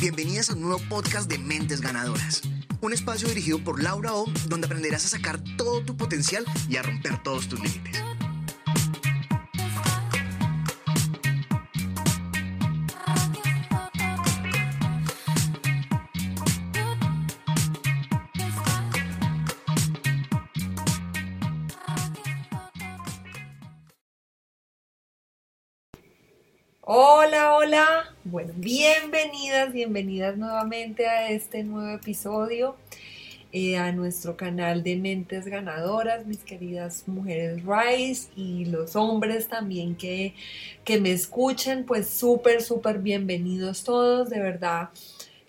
Bienvenidas a un nuevo podcast de Mentes Ganadoras. Un espacio dirigido por Laura O, donde aprenderás a sacar todo tu potencial y a romper todos tus límites. Hola, hola. Bueno, bienvenidas, bienvenidas nuevamente a este nuevo episodio, eh, a nuestro canal de Mentes Ganadoras, mis queridas mujeres Rice y los hombres también que, que me escuchen, pues súper, súper bienvenidos todos, de verdad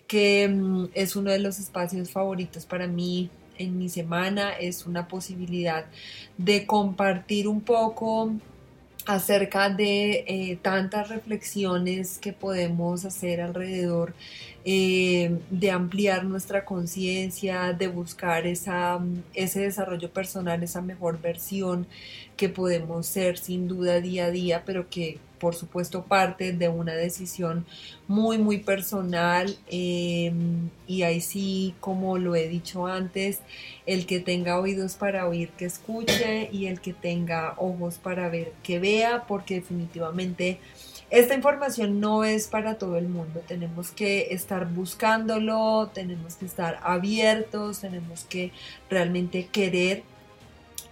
que mm, es uno de los espacios favoritos para mí en mi semana, es una posibilidad de compartir un poco acerca de eh, tantas reflexiones que podemos hacer alrededor eh, de ampliar nuestra conciencia, de buscar esa, ese desarrollo personal, esa mejor versión que podemos ser sin duda día a día, pero que por supuesto parte de una decisión muy muy personal em, y ahí sí como lo he dicho antes el que tenga oídos para oír que escuche y el que tenga ojos para ver que vea porque definitivamente esta información no es para todo el mundo, tenemos que estar buscándolo, tenemos que estar abiertos, tenemos que realmente querer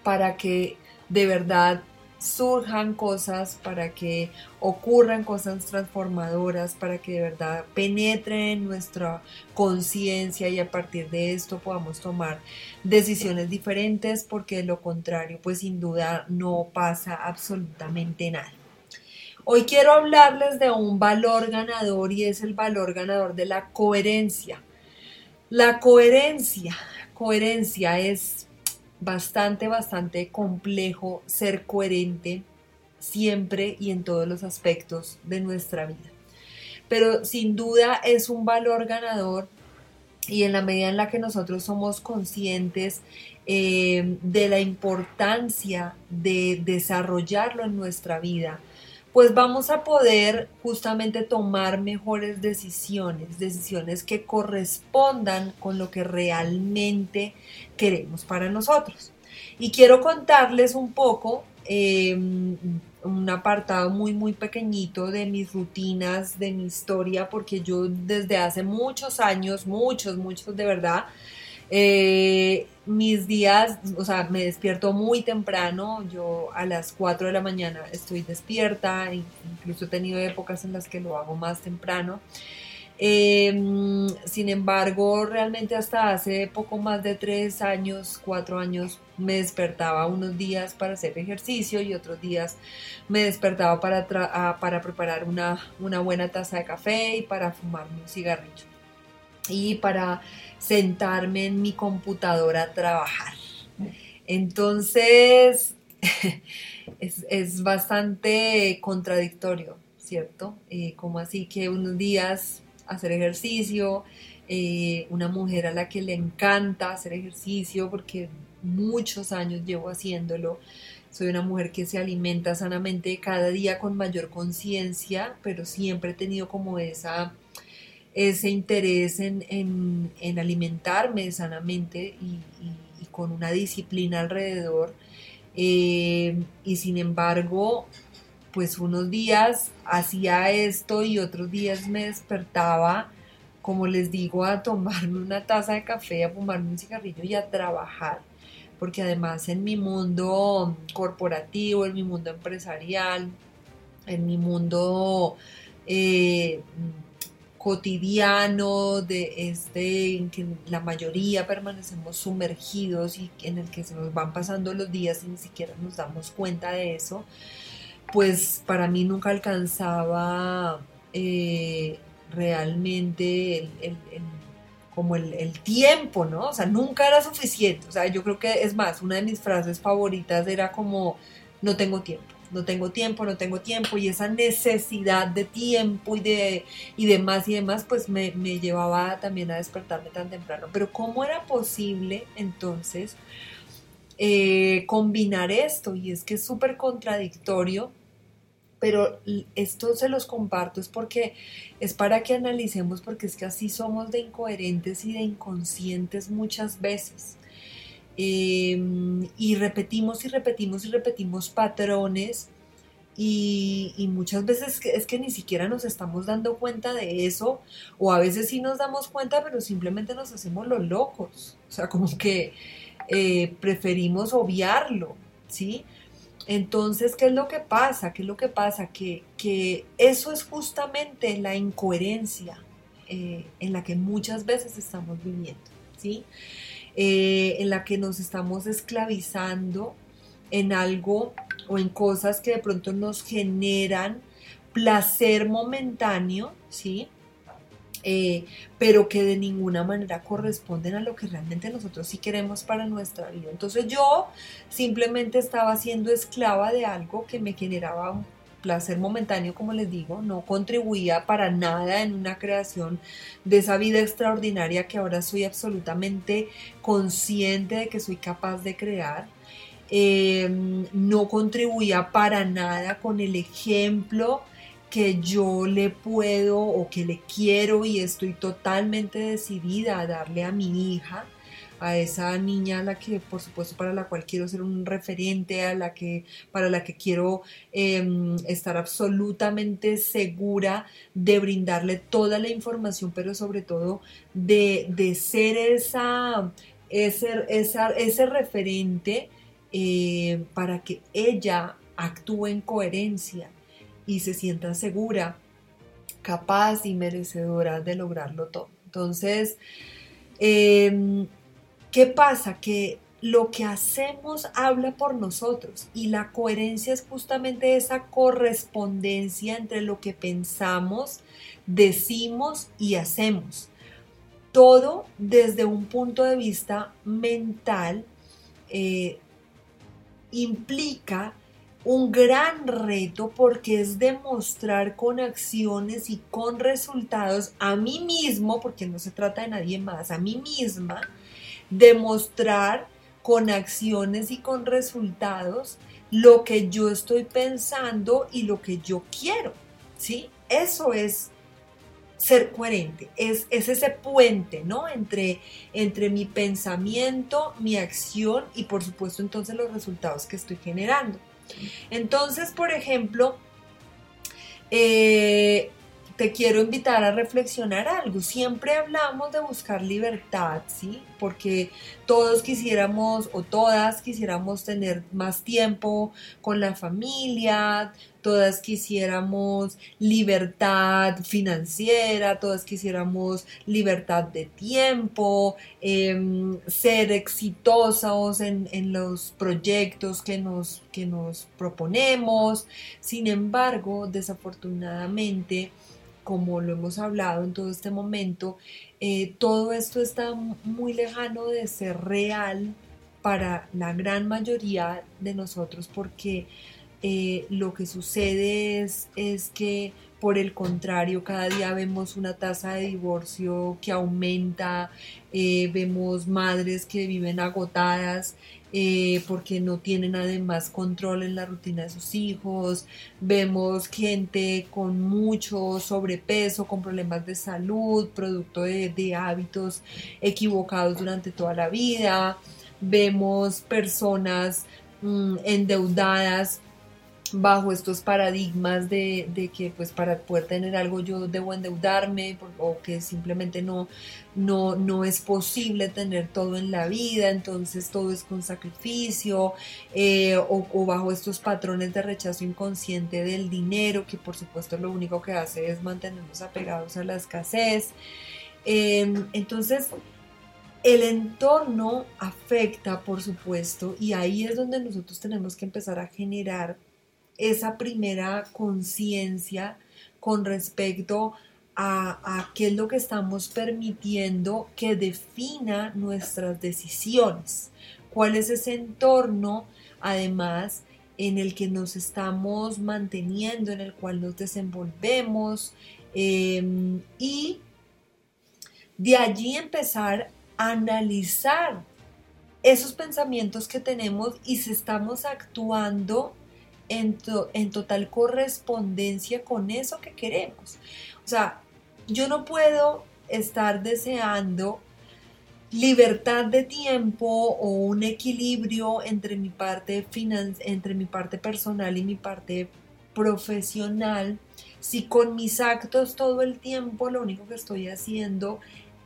para que de verdad surjan cosas, para que ocurran cosas transformadoras, para que de verdad penetren nuestra conciencia y a partir de esto podamos tomar decisiones diferentes, porque de lo contrario, pues sin duda no pasa absolutamente nada. Hoy quiero hablarles de un valor ganador y es el valor ganador de la coherencia. La coherencia, coherencia es bastante, bastante complejo ser coherente siempre y en todos los aspectos de nuestra vida. Pero sin duda es un valor ganador y en la medida en la que nosotros somos conscientes eh, de la importancia de desarrollarlo en nuestra vida, pues vamos a poder justamente tomar mejores decisiones, decisiones que correspondan con lo que realmente queremos para nosotros. Y quiero contarles un poco em, un apartado muy, muy pequeñito de mis rutinas, de mi historia, porque yo desde hace muchos años, muchos, muchos de verdad, eh, mis días, o sea, me despierto muy temprano, yo a las 4 de la mañana estoy despierta, incluso he tenido épocas en las que lo hago más temprano. Em, sin embargo, realmente hasta hace poco más de 3 años, 4 años, me despertaba unos días para hacer ejercicio y otros días me despertaba para, para preparar una, una buena taza de café y para fumarme un cigarrillo. Y para sentarme en mi computadora a trabajar. Entonces, es, bastante contradictorio, ¿cierto? Eh, como así que unos días hacer ejercicio, eh, una mujer a la que le encanta hacer ejercicio porque muchos años llevo haciéndolo. Soy una mujer que se alimenta sanamente cada día con mayor conciencia, pero siempre he tenido como esa ese interés en, alimentarme sanamente y, con una disciplina alrededor. Eh, y sin embargo, pues unos días hacía esto y otros días me despertaba, como les digo, a tomarme una taza de café, a fumarme un cigarrillo y a trabajar. Porque además en mi mundo corporativo, en mi mundo empresarial, en mi mundo eh, cotidiano de este en que la mayoría permanecemos sumergidos y en el que se nos van pasando los días y ni siquiera nos damos cuenta de eso, pues para mí nunca alcanzaba eh, realmente el, como el, el, tiempo, ¿no? O sea, nunca era suficiente. O sea, yo creo que es más, una de mis frases favoritas era como, no tengo tiempo no tengo tiempo, no tengo tiempo, y esa necesidad de tiempo y de y demás y demás, pues me, llevaba también a despertarme tan temprano. Pero ¿cómo era posible entonces eh, combinar esto? Y es que es súper contradictorio pero esto se los comparto es porque es para que analicemos porque es que así somos de incoherentes y de inconscientes muchas veces. Em, y repetimos y repetimos y repetimos patrones y, muchas veces es que ni siquiera nos estamos dando cuenta de eso o a veces sí nos damos cuenta pero simplemente nos hacemos los locos. O sea, como que eh, preferimos obviarlo, ¿sí? Entonces, ¿qué es lo que pasa? ¿Qué es lo que pasa? Que, eso es justamente la incoherencia eh, en la que muchas veces estamos viviendo, ¿sí? Eh, en la que nos estamos esclavizando en algo o en cosas que de pronto nos generan placer momentáneo, ¿sí? Eh, pero que de ninguna manera corresponden a lo que realmente nosotros sí queremos para nuestra vida. Entonces yo simplemente estaba siendo esclava de algo que me generaba placer momentáneo, como les digo, no contribuía para nada en una creación de esa vida extraordinaria que ahora soy absolutamente consciente de que soy capaz de crear. Eh, no contribuía para nada con el ejemplo que yo le puedo o que le quiero y estoy totalmente decidida a darle a mi hija, a esa niña a la que por supuesto para la cual quiero ser un referente, a la que para la que quiero em, estar absolutamente segura de brindarle toda la información, pero sobre todo de, ser esa, ese, ese referente eh, para que ella actúe en coherencia y se sienta segura, capaz y merecedora de lograrlo todo. Entonces, em, ¿qué pasa? Que lo que hacemos habla por nosotros y la coherencia es justamente esa correspondencia entre lo que pensamos, decimos y hacemos. Todo desde un punto de vista mental eh, implica un gran reto porque es demostrar con acciones y con resultados a mí mismo, porque no se trata de nadie más, a mí misma, demostrar con acciones y con resultados lo que yo estoy pensando y lo que yo quiero, ¿sí? Eso es ser coherente, es, es, ese puente, ¿no? Entre, entre mi pensamiento, mi acción y por supuesto entonces los resultados que estoy generando. Entonces, por ejemplo, eh, te quiero invitar a reflexionar algo. Siempre hablamos de buscar libertad, ¿sí? Porque todos quisiéramos o todas quisiéramos tener más tiempo con la familia, todas quisiéramos libertad financiera, todas quisiéramos libertad de tiempo, em, ser exitosos en, en, los proyectos que nos, que nos proponemos. Sin embargo, desafortunadamente, como lo hemos hablado en todo este momento, eh, todo esto está muy lejano de ser real para la gran mayoría de nosotros porque eh, lo que sucede es, que por el contrario, cada día vemos una tasa de divorcio que aumenta, eh, vemos madres que viven agotadas eh, porque no tienen además control en la rutina de sus hijos, vemos gente con mucho sobrepeso, con problemas de salud, producto de, hábitos equivocados durante toda la vida, vemos personas mm, endeudadas bajo estos paradigmas de, que pues para poder tener algo yo debo endeudarme o que simplemente no, no, no es posible tener todo en la vida, entonces todo es con sacrificio eh, o, bajo estos patrones de rechazo inconsciente del dinero que por supuesto lo único que hace es mantenernos apegados a la escasez. Em, entonces el entorno afecta, por supuesto, y ahí es donde nosotros tenemos que empezar a generar esa primera conciencia con respecto a, qué es lo que estamos permitiendo que defina nuestras decisiones, cuál es ese entorno, además, en el que nos estamos manteniendo, en el cual nos desenvolvemos em, y de allí empezar a analizar esos pensamientos que tenemos y si estamos actuando en, en total correspondencia con eso que queremos. O sea, yo no puedo estar deseando libertad de tiempo o un equilibrio entre mi parte entre mi parte personal y mi parte profesional si con mis actos todo el tiempo lo único que estoy haciendo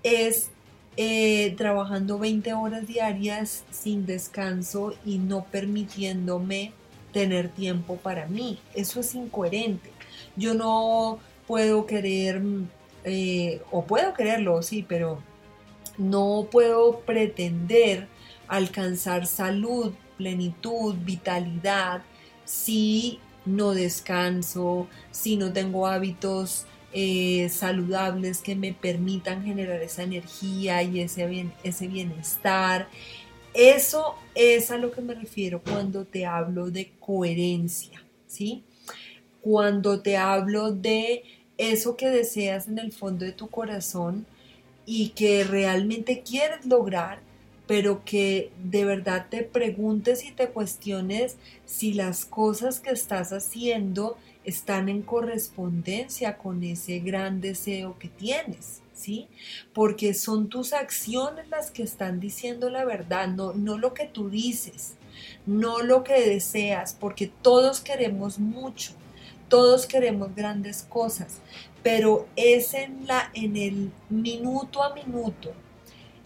es eh, trabajando 20 horas diarias sin descanso y no permitiéndome tener tiempo para mí. Eso es incoherente. Yo no puedo querer, eh, o puedo quererlo, sí, pero no puedo pretender alcanzar salud, plenitud, vitalidad si no descanso, si no tengo hábitos eh, saludables que me permitan generar esa energía y ese, bien, ese bienestar. Eso es a lo que me refiero cuando te hablo de coherencia, ¿sí? Cuando te hablo de eso que deseas en el fondo de tu corazón, y que realmente quieres lograr, pero que de verdad te preguntes y te cuestiones si las cosas que estás haciendo están en correspondencia con ese gran deseo que tienes, ¿sí? Porque son tus acciones las que están diciendo la verdad, no, no lo que tú dices, no lo que deseas, porque todos queremos mucho, todos queremos grandes cosas, pero es en, la, en el minuto a minuto,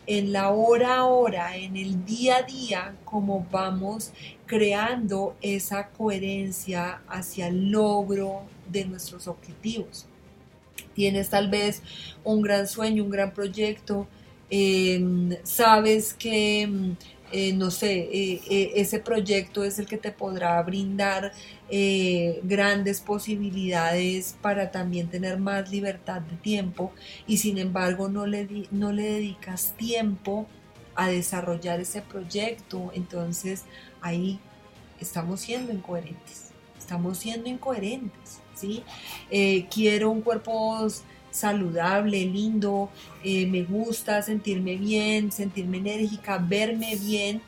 en la hora a hora, en el día a día, como vamos creando esa coherencia hacia el logro de nuestros objetivos. Tienes tal vez un gran sueño, un gran proyecto, em, sabes que mm, eh, no sé, eh, eh, ese proyecto es el que te podrá brindar grandes posibilidades para también tener más libertad de tiempo y sin embargo no le, no le dedicas tiempo a desarrollar ese proyecto, entonces ahí estamos siendo incoherentes, estamos siendo incoherentes, ¿sí? quiero un cuerpo saludable, lindo, eh, me gusta sentirme bien, sentirme enérgica, verme bien,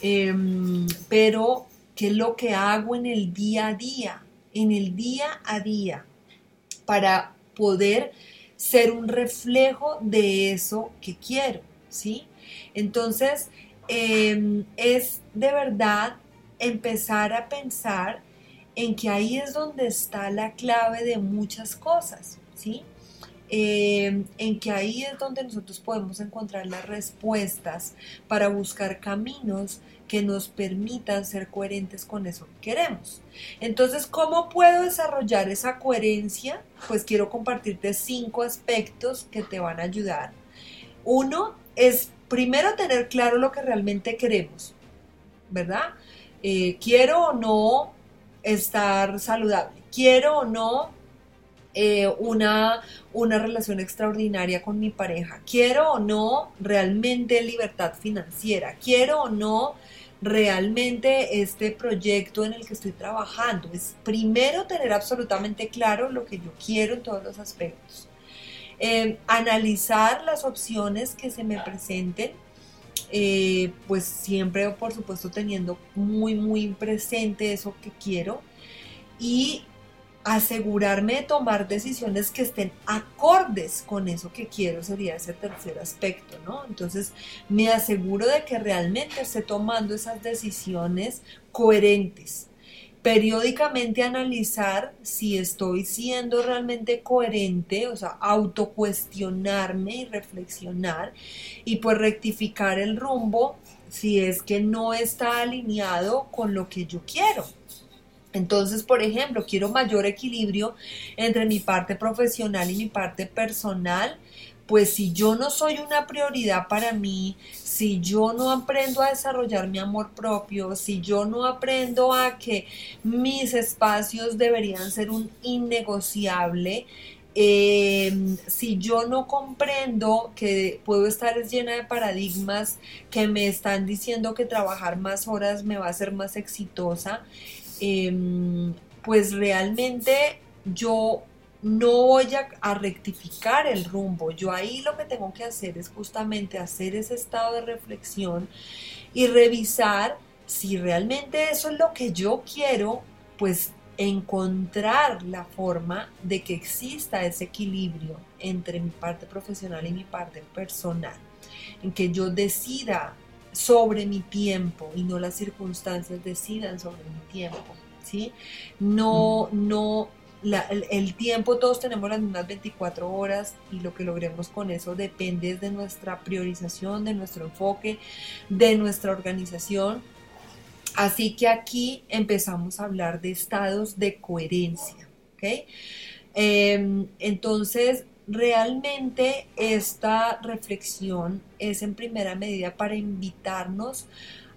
em, pero ¿qué es lo que hago en el día a día? En el día a día para poder ser un reflejo de eso que quiero, ¿sí? Entonces, em, es de verdad empezar a pensar en que ahí es donde está la clave de muchas cosas, ¿sí? Em, en que ahí es donde nosotros podemos encontrar las respuestas para buscar caminos que nos permitan ser coherentes con eso que queremos. Entonces, ¿cómo puedo desarrollar esa coherencia? Pues quiero compartirte cinco aspectos que te van a ayudar. Uno es primero tener claro lo que realmente queremos, ¿verdad? Eh, quiero o no estar saludable, quiero o no eh, una, una relación extraordinaria con mi pareja. Quiero o no realmente libertad financiera. Quiero o no realmente este proyecto en el que estoy trabajando. Es primero tener absolutamente claro lo que yo quiero en todos los aspectos. Eh, analizar las opciones que se me presenten, eh, pues siempre, por supuesto, teniendo muy, muy presente eso que quiero. Y asegurarme de tomar decisiones que estén acordes con eso que quiero sería ese tercer aspecto, ¿no? Entonces me aseguro de que realmente esté tomando esas decisiones coherentes. Periódicamente analizar si estoy siendo realmente coherente, o sea, autocuestionarme y reflexionar y pues rectificar el rumbo si es que no está alineado con lo que yo quiero. Entonces, por ejemplo, quiero mayor equilibrio entre mi parte profesional y mi parte personal. Pues si yo no soy una prioridad para mí, si yo no aprendo a desarrollar mi amor propio, si yo no aprendo a que mis espacios deberían ser un innegociable, em, si yo no comprendo que puedo estar llena de paradigmas que me están diciendo que trabajar más horas me va a hacer más exitosa, Em, pues realmente yo no voy a, rectificar el rumbo. Yo ahí lo que tengo que hacer es justamente hacer ese estado de reflexión y revisar si realmente eso es lo que yo quiero pues encontrar la forma de que exista ese equilibrio entre mi parte profesional y mi parte personal, en que yo decida sobre mi tiempo y no las circunstancias decidan sobre mi tiempo, ¿sí? No, mm. no, el, tiempo todos tenemos las mismas 24 horas y lo que logremos con eso depende de nuestra priorización, de nuestro enfoque, de nuestra organización Así que aquí empezamos a hablar de estados de coherencia. Em, entonces, realmente esta reflexión es en primera medida para invitarnos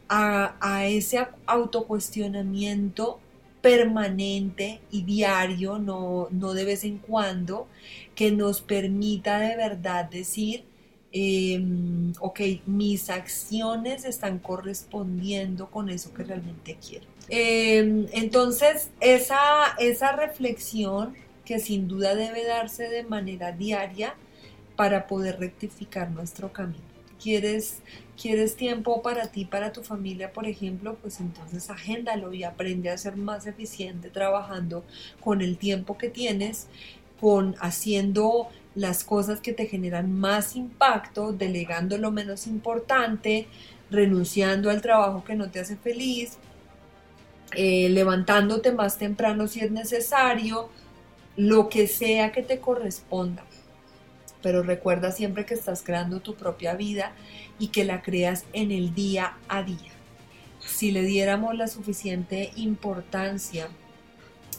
a, ese autocuestionamiento permanente y diario, no, no de vez en cuando, que nos permita de verdad decir, Em, ok, mis acciones están correspondiendo con eso que realmente quiero. Em, entonces, esa, esa reflexión que sin duda debe darse de manera diaria para poder rectificar nuestro camino. ¿Quieres, ¿Quieres tiempo para ti, para tu familia, por ejemplo? Pues entonces agéndalo y aprende a ser más eficiente trabajando con el tiempo que tienes, con haciendo las cosas que te generan más impacto, delegando lo menos importante, renunciando al trabajo que no te hace feliz, eh, levantándote más temprano si es necesario, lo que sea que te corresponda. Pero recuerda siempre que estás creando tu propia vida y que la creas en el día a día. Si le diéramos la suficiente importancia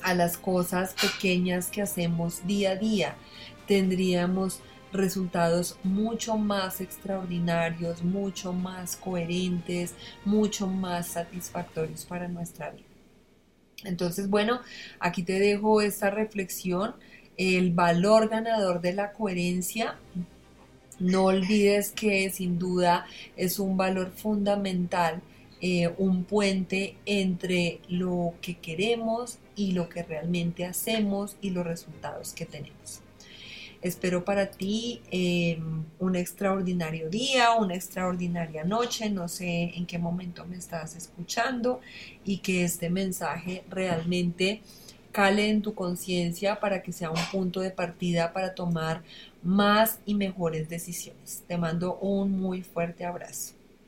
a las cosas pequeñas que hacemos día a día, tendríamos resultados mucho más extraordinarios, mucho más coherentes, mucho más satisfactorios para nuestra vida. Entonces, bueno, aquí te dejo esta reflexión, el valor ganador de la coherencia. No olvides que sin duda es un valor fundamental, eh, un puente entre lo que queremos y lo que realmente hacemos y los resultados que tenemos. Espero para ti em, un extraordinario día, una extraordinaria noche, no sé en qué momento me estás escuchando y que este mensaje realmente cale en tu conciencia para que sea un punto de partida para tomar más y mejores decisiones. Te mando un muy fuerte abrazo.